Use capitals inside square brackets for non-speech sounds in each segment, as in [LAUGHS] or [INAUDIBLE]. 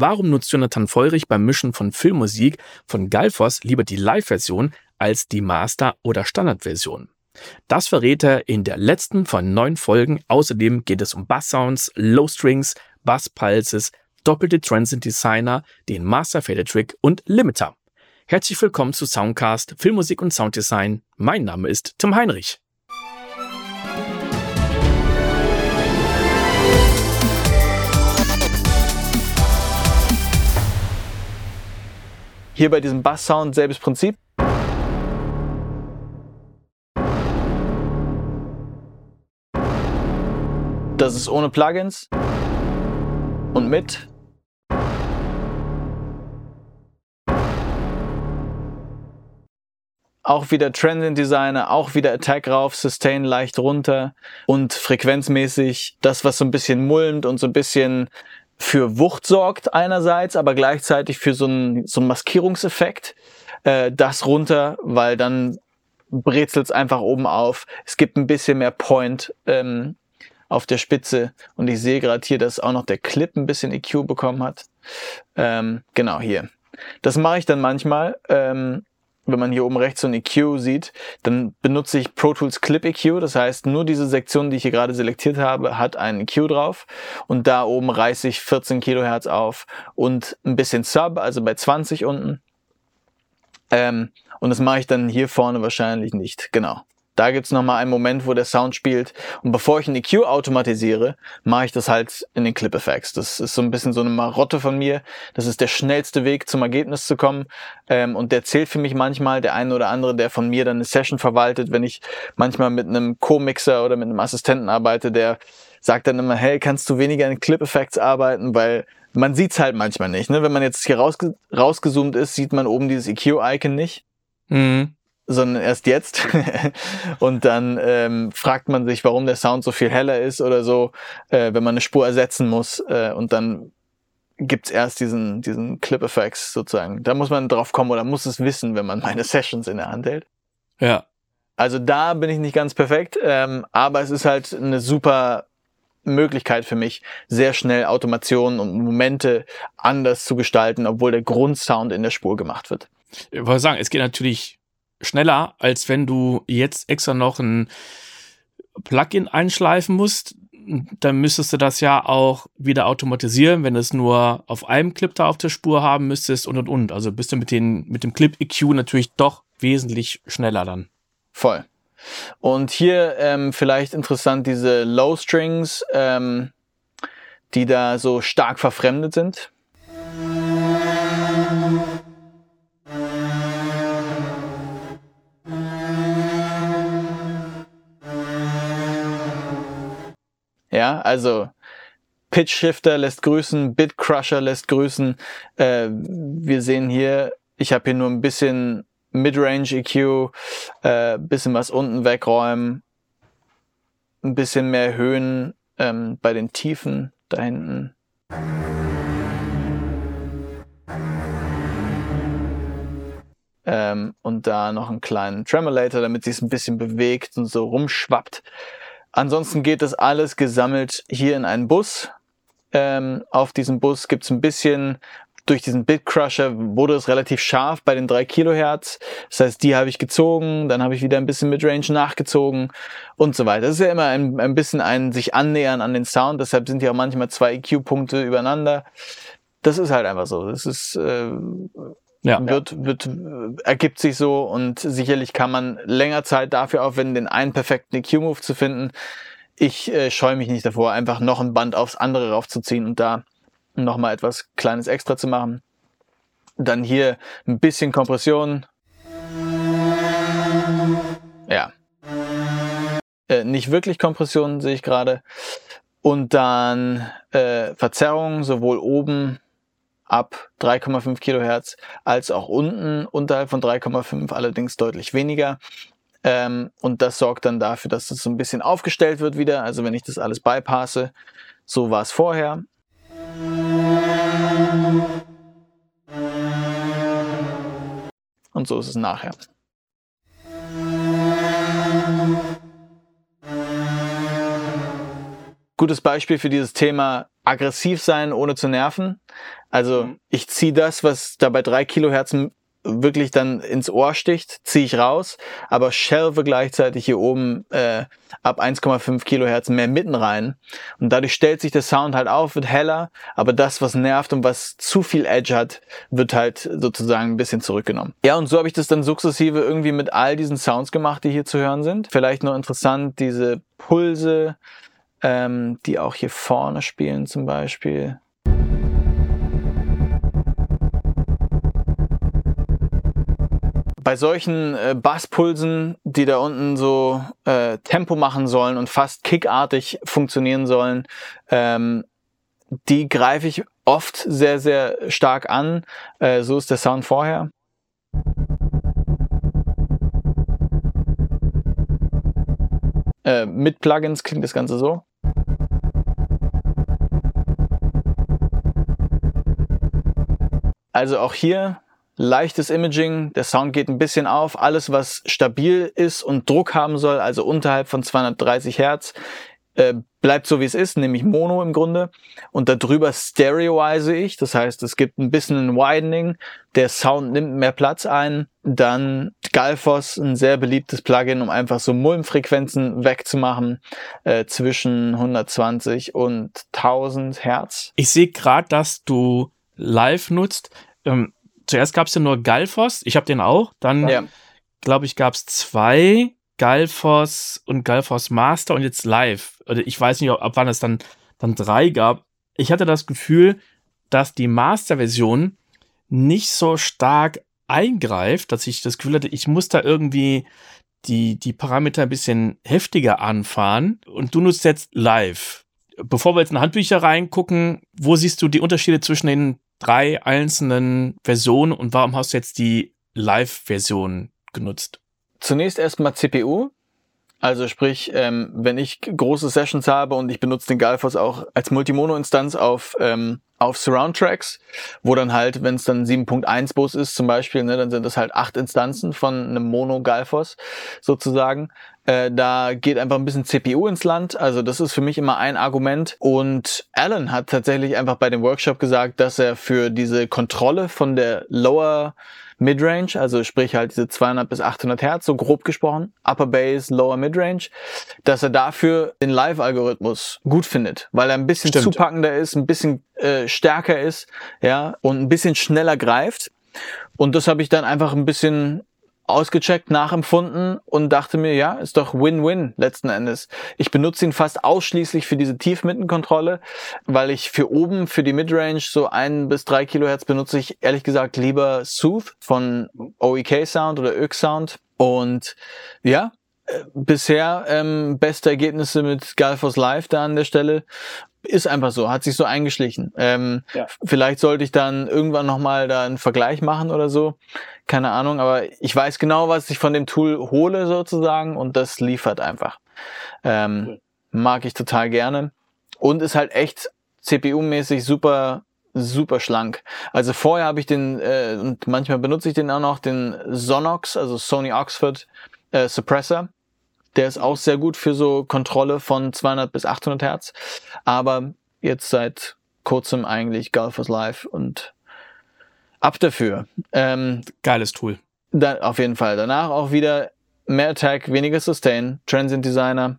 Warum nutzt Jonathan Feurich beim Mischen von Filmmusik von Galfos lieber die Live-Version als die Master- oder Standardversion? Das verrät er in der letzten von neun Folgen. Außerdem geht es um Bass-Sounds, Low-Strings, Bass-Pulses, doppelte Transient Designer, den Master Fader Trick und Limiter. Herzlich willkommen zu Soundcast Filmmusik und Sounddesign. Mein Name ist Tim Heinrich. Hier bei diesem Bass-Sound selbes Prinzip. Das ist ohne Plugins und mit. Auch wieder Transient Designer, auch wieder Attack rauf, Sustain leicht runter und frequenzmäßig das, was so ein bisschen mulmt und so ein bisschen für Wucht sorgt einerseits, aber gleichzeitig für so einen, so einen Maskierungseffekt. Äh, das runter, weil dann brezelt es einfach oben auf. Es gibt ein bisschen mehr Point ähm, auf der Spitze. Und ich sehe gerade hier, dass auch noch der Clip ein bisschen EQ bekommen hat. Ähm, genau hier. Das mache ich dann manchmal. Ähm, wenn man hier oben rechts so ein EQ sieht, dann benutze ich Pro Tools Clip EQ. Das heißt, nur diese Sektion, die ich hier gerade selektiert habe, hat einen EQ drauf. Und da oben reiße ich 14 Kilohertz auf und ein bisschen Sub, also bei 20 unten. Ähm, und das mache ich dann hier vorne wahrscheinlich nicht. Genau. Da gibt's nochmal einen Moment, wo der Sound spielt. Und bevor ich einen EQ automatisiere, mache ich das halt in den Clip Effects. Das ist so ein bisschen so eine Marotte von mir. Das ist der schnellste Weg zum Ergebnis zu kommen. Ähm, und der zählt für mich manchmal. Der eine oder andere, der von mir dann eine Session verwaltet, wenn ich manchmal mit einem Co-Mixer oder mit einem Assistenten arbeite, der sagt dann immer, hey, kannst du weniger in Clip Effects arbeiten, weil man sieht's halt manchmal nicht. Ne? Wenn man jetzt hier rausge rausgezoomt ist, sieht man oben dieses EQ-Icon nicht. Mhm sondern erst jetzt. [LAUGHS] und dann ähm, fragt man sich, warum der Sound so viel heller ist oder so, äh, wenn man eine Spur ersetzen muss. Äh, und dann gibt's erst diesen, diesen Clip-Effects sozusagen. Da muss man drauf kommen oder muss es wissen, wenn man [LAUGHS] meine Sessions in der Hand hält. Ja. Also da bin ich nicht ganz perfekt, ähm, aber es ist halt eine super Möglichkeit für mich, sehr schnell Automationen und Momente anders zu gestalten, obwohl der Grundsound in der Spur gemacht wird. Ich wollte sagen, es geht natürlich schneller, als wenn du jetzt extra noch ein Plugin einschleifen musst. Dann müsstest du das ja auch wieder automatisieren, wenn du es nur auf einem Clip da auf der Spur haben müsstest und und und. Also bist du mit, den, mit dem Clip EQ natürlich doch wesentlich schneller dann. Voll. Und hier ähm, vielleicht interessant diese Low Strings, ähm, die da so stark verfremdet sind. Ja, also Pitch Shifter lässt grüßen, Bit Crusher lässt grüßen. Äh, wir sehen hier, ich habe hier nur ein bisschen Midrange EQ, äh, bisschen was unten wegräumen, ein bisschen mehr Höhen ähm, bei den Tiefen da hinten. Ähm, und da noch einen kleinen Tremolator, damit sich es ein bisschen bewegt und so rumschwappt. Ansonsten geht das alles gesammelt hier in einen Bus. Ähm, auf diesem Bus gibt's ein bisschen, durch diesen Bitcrusher wurde es relativ scharf bei den 3 Kilohertz. Das heißt, die habe ich gezogen, dann habe ich wieder ein bisschen Midrange nachgezogen und so weiter. Das ist ja immer ein, ein bisschen ein sich annähern an den Sound, deshalb sind ja auch manchmal zwei EQ-Punkte übereinander. Das ist halt einfach so. Das ist äh, ja. wird, wird, ergibt sich so und sicherlich kann man länger Zeit dafür aufwenden, den einen perfekten EQ-Move zu finden. Ich äh, scheue mich nicht davor, einfach noch ein Band aufs andere raufzuziehen und da nochmal etwas Kleines extra zu machen. Dann hier ein bisschen Kompression. Ja. Äh, nicht wirklich Kompression, sehe ich gerade. Und dann äh, Verzerrung, sowohl oben ab 3,5 Kilohertz als auch unten unterhalb von 3,5 allerdings deutlich weniger. Ähm, und das sorgt dann dafür, dass es so ein bisschen aufgestellt wird wieder. Also wenn ich das alles bypasse, so war es vorher. Und so ist es nachher. Gutes Beispiel für dieses Thema aggressiv sein, ohne zu nerven. Also mhm. ich ziehe das, was da bei drei Kilohertzen wirklich dann ins Ohr sticht, ziehe ich raus, aber shelve gleichzeitig hier oben äh, ab 1,5 Kilohertz mehr mitten rein. Und dadurch stellt sich der Sound halt auf, wird heller, aber das, was nervt und was zu viel Edge hat, wird halt sozusagen ein bisschen zurückgenommen. Ja, und so habe ich das dann sukzessive irgendwie mit all diesen Sounds gemacht, die hier zu hören sind. Vielleicht noch interessant, diese Pulse, ähm, die auch hier vorne spielen zum Beispiel. bei solchen äh, Basspulsen, die da unten so äh, Tempo machen sollen und fast kickartig funktionieren sollen, ähm, die greife ich oft sehr, sehr stark an. Äh, so ist der Sound vorher. Äh, mit Plugins klingt das Ganze so. Also auch hier leichtes Imaging, der Sound geht ein bisschen auf, alles was stabil ist und Druck haben soll, also unterhalb von 230 Hertz, äh, bleibt so wie es ist, nämlich Mono im Grunde. Und darüber stereoise ich, das heißt, es gibt ein bisschen ein Widening, der Sound nimmt mehr Platz ein. Dann Galfos, ein sehr beliebtes Plugin, um einfach so Mulmfrequenzen wegzumachen äh, zwischen 120 und 1000 Hertz. Ich sehe gerade, dass du live nutzt. Ähm, zuerst gab es ja nur Galfos, ich habe den auch. Dann, ja. glaube ich, gab es zwei Galfos und Galfos Master und jetzt live. Oder ich weiß nicht, ab wann es dann, dann drei gab. Ich hatte das Gefühl, dass die Master-Version nicht so stark eingreift, dass ich das Gefühl hatte, ich muss da irgendwie die, die Parameter ein bisschen heftiger anfahren. Und du nutzt jetzt live. Bevor wir jetzt in Handbücher reingucken, wo siehst du die Unterschiede zwischen den drei einzelnen Versionen und warum hast du jetzt die Live-Version genutzt? Zunächst erstmal CPU. Also sprich, ähm, wenn ich große Sessions habe und ich benutze den Galfos auch als Multimono-Instanz auf, ähm, auf Surround-Tracks, wo dann halt, wenn es dann 7.1 Bus ist zum Beispiel, ne, dann sind das halt acht Instanzen von einem Mono-Galfos sozusagen. Äh, da geht einfach ein bisschen CPU ins Land. Also das ist für mich immer ein Argument. Und Alan hat tatsächlich einfach bei dem Workshop gesagt, dass er für diese Kontrolle von der Lower Midrange, also sprich halt diese 200 bis 800 Hertz, so grob gesprochen, Upper Bass, Lower Midrange, dass er dafür den Live-Algorithmus gut findet, weil er ein bisschen Stimmt. zupackender ist, ein bisschen äh, stärker ist, ja, und ein bisschen schneller greift. Und das habe ich dann einfach ein bisschen ausgecheckt, nachempfunden und dachte mir, ja, ist doch Win-Win letzten Endes. Ich benutze ihn fast ausschließlich für diese Tiefmittenkontrolle, weil ich für oben, für die Midrange so ein bis drei Kilohertz benutze ich ehrlich gesagt lieber Sooth von OEK Sound oder Ök Sound. Und ja, bisher ähm, beste Ergebnisse mit Galfos Live da an der Stelle ist einfach so, hat sich so eingeschlichen. Ähm, ja. Vielleicht sollte ich dann irgendwann nochmal da einen Vergleich machen oder so. Keine Ahnung, aber ich weiß genau, was ich von dem Tool hole sozusagen und das liefert einfach. Ähm, cool. Mag ich total gerne. Und ist halt echt CPU-mäßig super, super schlank. Also vorher habe ich den, äh, und manchmal benutze ich den auch noch, den Sonox, also Sony Oxford äh, Suppressor der ist auch sehr gut für so Kontrolle von 200 bis 800 Hertz. Aber jetzt seit kurzem eigentlich Golfers Live und ab dafür. Ähm, Geiles Tool. Da, auf jeden Fall. Danach auch wieder mehr Attack, weniger Sustain, Transient Designer.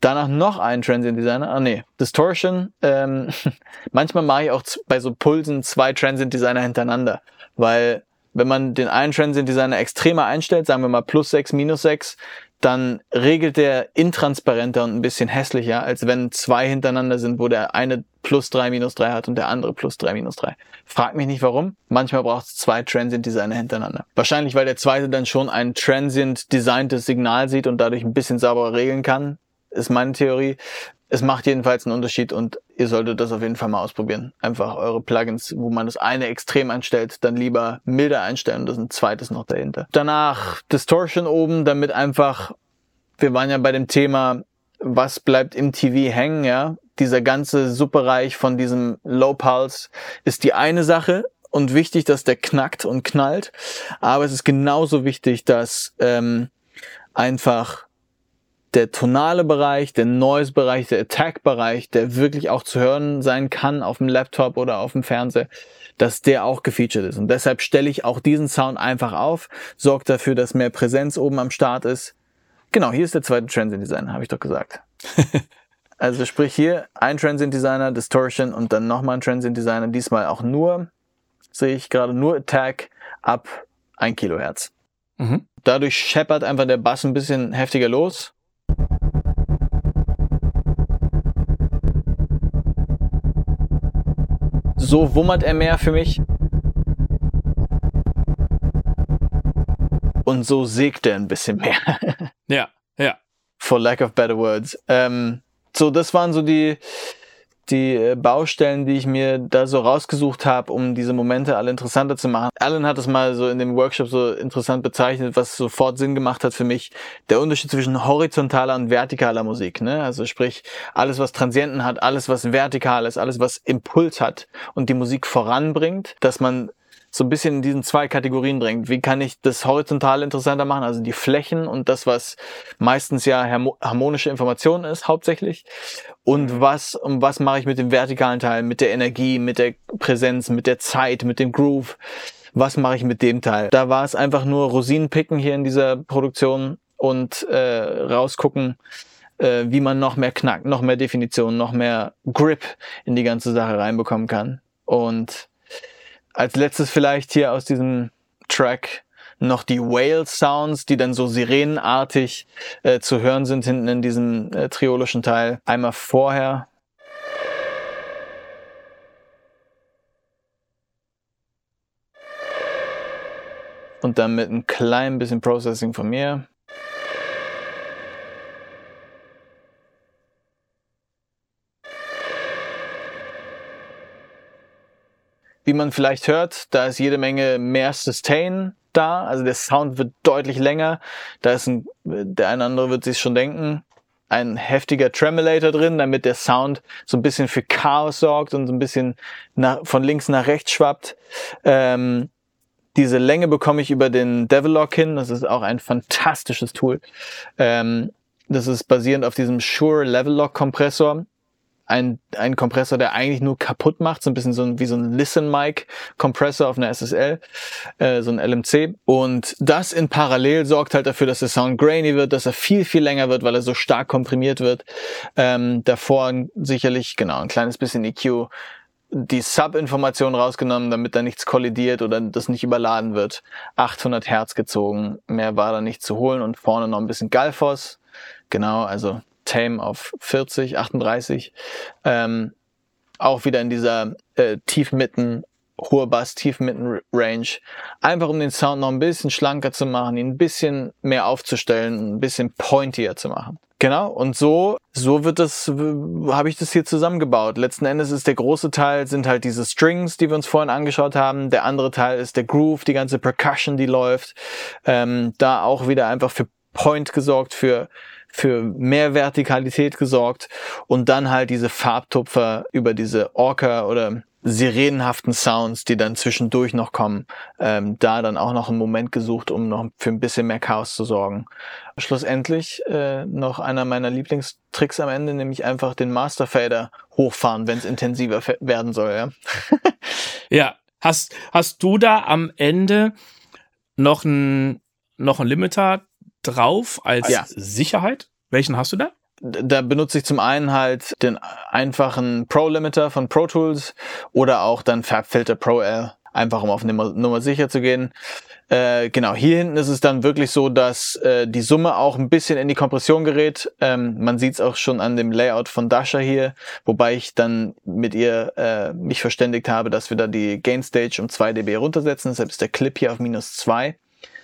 Danach noch ein Transient Designer. Ah nee, Distortion. Ähm, [LAUGHS] manchmal mache ich auch bei so Pulsen zwei Transient Designer hintereinander, weil wenn man den einen Transient Designer extremer einstellt, sagen wir mal plus 6, minus 6, dann regelt der intransparenter und ein bisschen hässlicher, als wenn zwei hintereinander sind, wo der eine plus drei minus drei hat und der andere plus drei minus drei. Frag mich nicht warum. Manchmal braucht es zwei Transient Designer hintereinander. Wahrscheinlich, weil der zweite dann schon ein Transient designtes Signal sieht und dadurch ein bisschen sauberer regeln kann, ist meine Theorie. Es macht jedenfalls einen Unterschied und ihr solltet das auf jeden Fall mal ausprobieren. Einfach eure Plugins, wo man das eine extrem einstellt, dann lieber milder einstellen und das ein zweites noch dahinter. Danach Distortion oben, damit einfach, wir waren ja bei dem Thema, was bleibt im TV hängen, ja. Dieser ganze Superreich von diesem Low Pulse ist die eine Sache und wichtig, dass der knackt und knallt. Aber es ist genauso wichtig, dass ähm, einfach der tonale Bereich, der Noise-Bereich, der Attack-Bereich, der wirklich auch zu hören sein kann auf dem Laptop oder auf dem Fernseher, dass der auch gefeatured ist. Und deshalb stelle ich auch diesen Sound einfach auf, sorge dafür, dass mehr Präsenz oben am Start ist. Genau, hier ist der zweite Transient Designer, habe ich doch gesagt. [LAUGHS] also sprich hier ein Transient Designer, Distortion und dann nochmal ein Transient Designer, diesmal auch nur, sehe ich gerade nur Attack ab 1 Kilohertz. Mhm. Dadurch scheppert einfach der Bass ein bisschen heftiger los. So wummert er mehr für mich. Und so sägt er ein bisschen mehr. ja, ja. For lack of better words. Ähm, so, das waren so die, die äh, Baustellen, die ich mir da so rausgesucht habe, um diese Momente alle interessanter zu machen. Alan hat es mal so in dem Workshop so interessant bezeichnet, was sofort Sinn gemacht hat für mich. Der Unterschied zwischen horizontaler und vertikaler Musik. Ne? Also sprich, alles, was Transienten hat, alles, was vertikal ist, alles, was Impuls hat und die Musik voranbringt, dass man so ein bisschen in diesen zwei Kategorien bringt. Wie kann ich das horizontal interessanter machen, also die Flächen und das, was meistens ja harmonische Information ist, hauptsächlich. Und mhm. was, und was mache ich mit dem vertikalen Teil, mit der Energie, mit der Präsenz, mit der Zeit, mit dem Groove? Was mache ich mit dem Teil? Da war es einfach nur Rosinen picken hier in dieser Produktion und äh, rausgucken, äh, wie man noch mehr Knack, noch mehr Definition, noch mehr Grip in die ganze Sache reinbekommen kann. Und als letztes vielleicht hier aus diesem Track noch die Whale Sounds, die dann so sirenenartig äh, zu hören sind hinten in diesem äh, triolischen Teil. Einmal vorher. Und dann mit ein klein bisschen Processing von mir. Wie man vielleicht hört, da ist jede Menge mehr Sustain da, also der Sound wird deutlich länger. Da ist ein, der eine andere wird sich schon denken, ein heftiger Tremolator drin, damit der Sound so ein bisschen für Chaos sorgt und so ein bisschen nach, von links nach rechts schwappt. Ähm, diese Länge bekomme ich über den Devilock hin. Das ist auch ein fantastisches Tool. Ähm, das ist basierend auf diesem Shure Level Lock Kompressor ein, ein Kompressor, der eigentlich nur kaputt macht, so ein bisschen so ein, wie so ein Listen-Mic-Kompressor auf einer SSL, äh, so ein LMC. Und das in parallel sorgt halt dafür, dass der Sound grainy wird, dass er viel, viel länger wird, weil er so stark komprimiert wird. Ähm, davor sicherlich, genau, ein kleines bisschen EQ die Sub-Information rausgenommen, damit da nichts kollidiert oder das nicht überladen wird. 800 Hertz gezogen, mehr war da nicht zu holen und vorne noch ein bisschen Galfos. Genau, also Tame auf 40, 38. Ähm, auch wieder in dieser äh, Tiefmitten, hohe Bass, Tiefmitten-Range. Einfach um den Sound noch ein bisschen schlanker zu machen, ihn ein bisschen mehr aufzustellen, ein bisschen pointier zu machen. Genau, und so, so wird das, habe ich das hier zusammengebaut. Letzten Endes ist der große Teil, sind halt diese Strings, die wir uns vorhin angeschaut haben. Der andere Teil ist der Groove, die ganze Percussion, die läuft. Ähm, da auch wieder einfach für Point gesorgt, für für mehr Vertikalität gesorgt und dann halt diese Farbtupfer über diese Orca oder sirenenhaften Sounds, die dann zwischendurch noch kommen, ähm, da dann auch noch einen Moment gesucht, um noch für ein bisschen mehr Chaos zu sorgen. Schlussendlich äh, noch einer meiner Lieblingstricks am Ende, nämlich einfach den Masterfader hochfahren, wenn es intensiver werden soll. Ja? [LAUGHS] ja, hast hast du da am Ende noch ein noch ein Limiter drauf als ja. Sicherheit. Welchen hast du da? Da benutze ich zum einen halt den einfachen Pro Limiter von Pro Tools oder auch dann Fabfilter Pro L, einfach um auf Nummer, Nummer sicher zu gehen. Äh, genau, hier hinten ist es dann wirklich so, dass äh, die Summe auch ein bisschen in die Kompression gerät. Ähm, man sieht es auch schon an dem Layout von Dasha hier, wobei ich dann mit ihr äh, mich verständigt habe, dass wir da die Gain Stage um 2 dB runtersetzen. Deshalb ist der Clip hier auf minus 2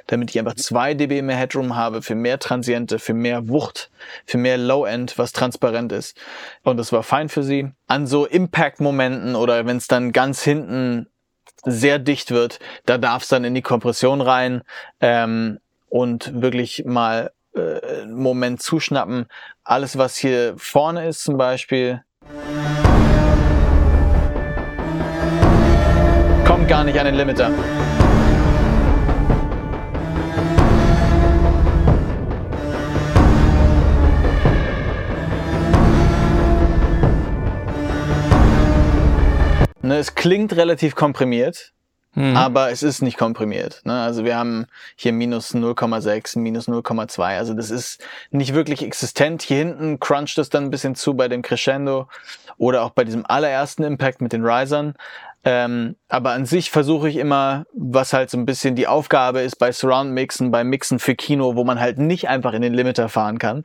damit ich einfach zwei dB mehr Headroom habe für mehr Transiente, für mehr Wucht, für mehr Low-End, was transparent ist. Und das war fein für sie. An so Impact-Momenten oder wenn es dann ganz hinten sehr dicht wird, da darf es dann in die Kompression rein ähm, und wirklich mal äh, einen Moment zuschnappen. Alles, was hier vorne ist zum Beispiel, kommt gar nicht an den Limiter. Es klingt relativ komprimiert, mhm. aber es ist nicht komprimiert. Ne? Also wir haben hier minus 0,6, minus 0,2. Also das ist nicht wirklich existent. Hier hinten cruncht es dann ein bisschen zu bei dem Crescendo oder auch bei diesem allerersten Impact mit den Risern. Ähm, aber an sich versuche ich immer, was halt so ein bisschen die Aufgabe ist bei Surround Mixen, bei Mixen für Kino, wo man halt nicht einfach in den Limiter fahren kann.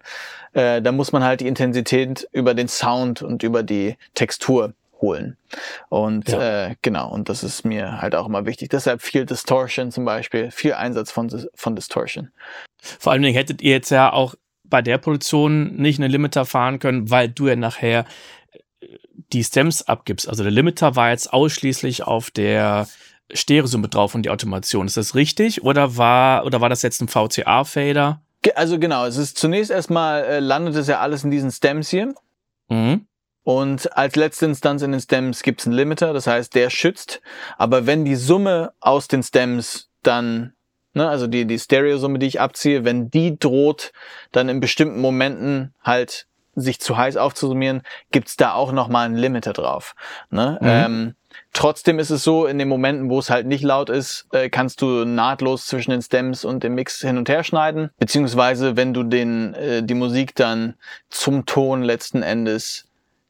Äh, da muss man halt die Intensität über den Sound und über die Textur holen. Und ja. äh, genau, und das ist mir halt auch immer wichtig. Deshalb viel Distortion zum Beispiel, viel Einsatz von, von Distortion. Vor allen Dingen hättet ihr jetzt ja auch bei der Produktion nicht eine Limiter fahren können, weil du ja nachher äh, die Stems abgibst. Also der Limiter war jetzt ausschließlich auf der Stereosumme drauf und die Automation. Ist das richtig? Oder war, oder war das jetzt ein VCA-Fader? Also genau, es ist zunächst erstmal äh, landet es ja alles in diesen Stems hier. Mhm. Und als letzte Instanz in den Stems gibt es einen Limiter, das heißt, der schützt. Aber wenn die Summe aus den Stems dann, ne, also die, die Stereosumme, die ich abziehe, wenn die droht, dann in bestimmten Momenten halt sich zu heiß aufzusummieren, gibt's da auch nochmal einen Limiter drauf. Ne? Mhm. Ähm, trotzdem ist es so, in den Momenten, wo es halt nicht laut ist, äh, kannst du nahtlos zwischen den Stems und dem Mix hin und her schneiden. Beziehungsweise, wenn du den, äh, die Musik dann zum Ton letzten Endes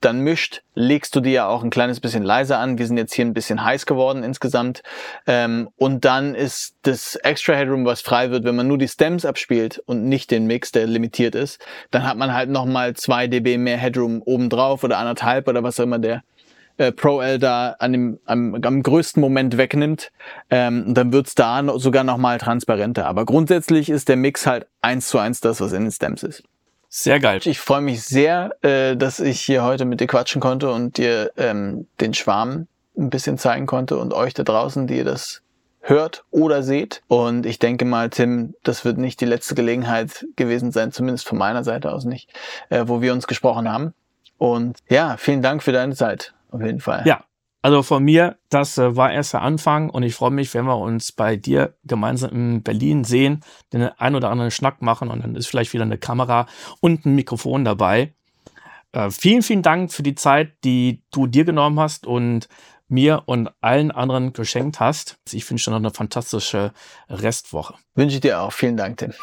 dann mischt, legst du die ja auch ein kleines bisschen leiser an. Wir sind jetzt hier ein bisschen heiß geworden insgesamt. Ähm, und dann ist das Extra Headroom, was frei wird, wenn man nur die Stems abspielt und nicht den Mix, der limitiert ist, dann hat man halt nochmal zwei dB mehr Headroom obendrauf oder anderthalb oder was auch immer der äh, Pro-L da an dem, am, am größten Moment wegnimmt, ähm, dann wird's da sogar nochmal transparenter. Aber grundsätzlich ist der Mix halt eins zu eins das, was in den Stems ist. Sehr geil. Ich freue mich sehr, äh, dass ich hier heute mit dir quatschen konnte und dir ähm, den Schwarm ein bisschen zeigen konnte und euch da draußen, die ihr das hört oder seht. Und ich denke mal, Tim, das wird nicht die letzte Gelegenheit gewesen sein, zumindest von meiner Seite aus nicht, äh, wo wir uns gesprochen haben. Und ja, vielen Dank für deine Zeit, auf jeden Fall. Ja, also von mir, das äh, war erst der Anfang und ich freue mich, wenn wir uns bei dir gemeinsam in Berlin sehen, den ein oder anderen Schnack machen und dann ist vielleicht wieder eine Kamera und ein Mikrofon dabei. Äh, vielen, vielen Dank für die Zeit, die du dir genommen hast und mir und allen anderen geschenkt hast. Ich wünsche dir noch eine fantastische Restwoche. Wünsche ich dir auch. Vielen Dank, Tim.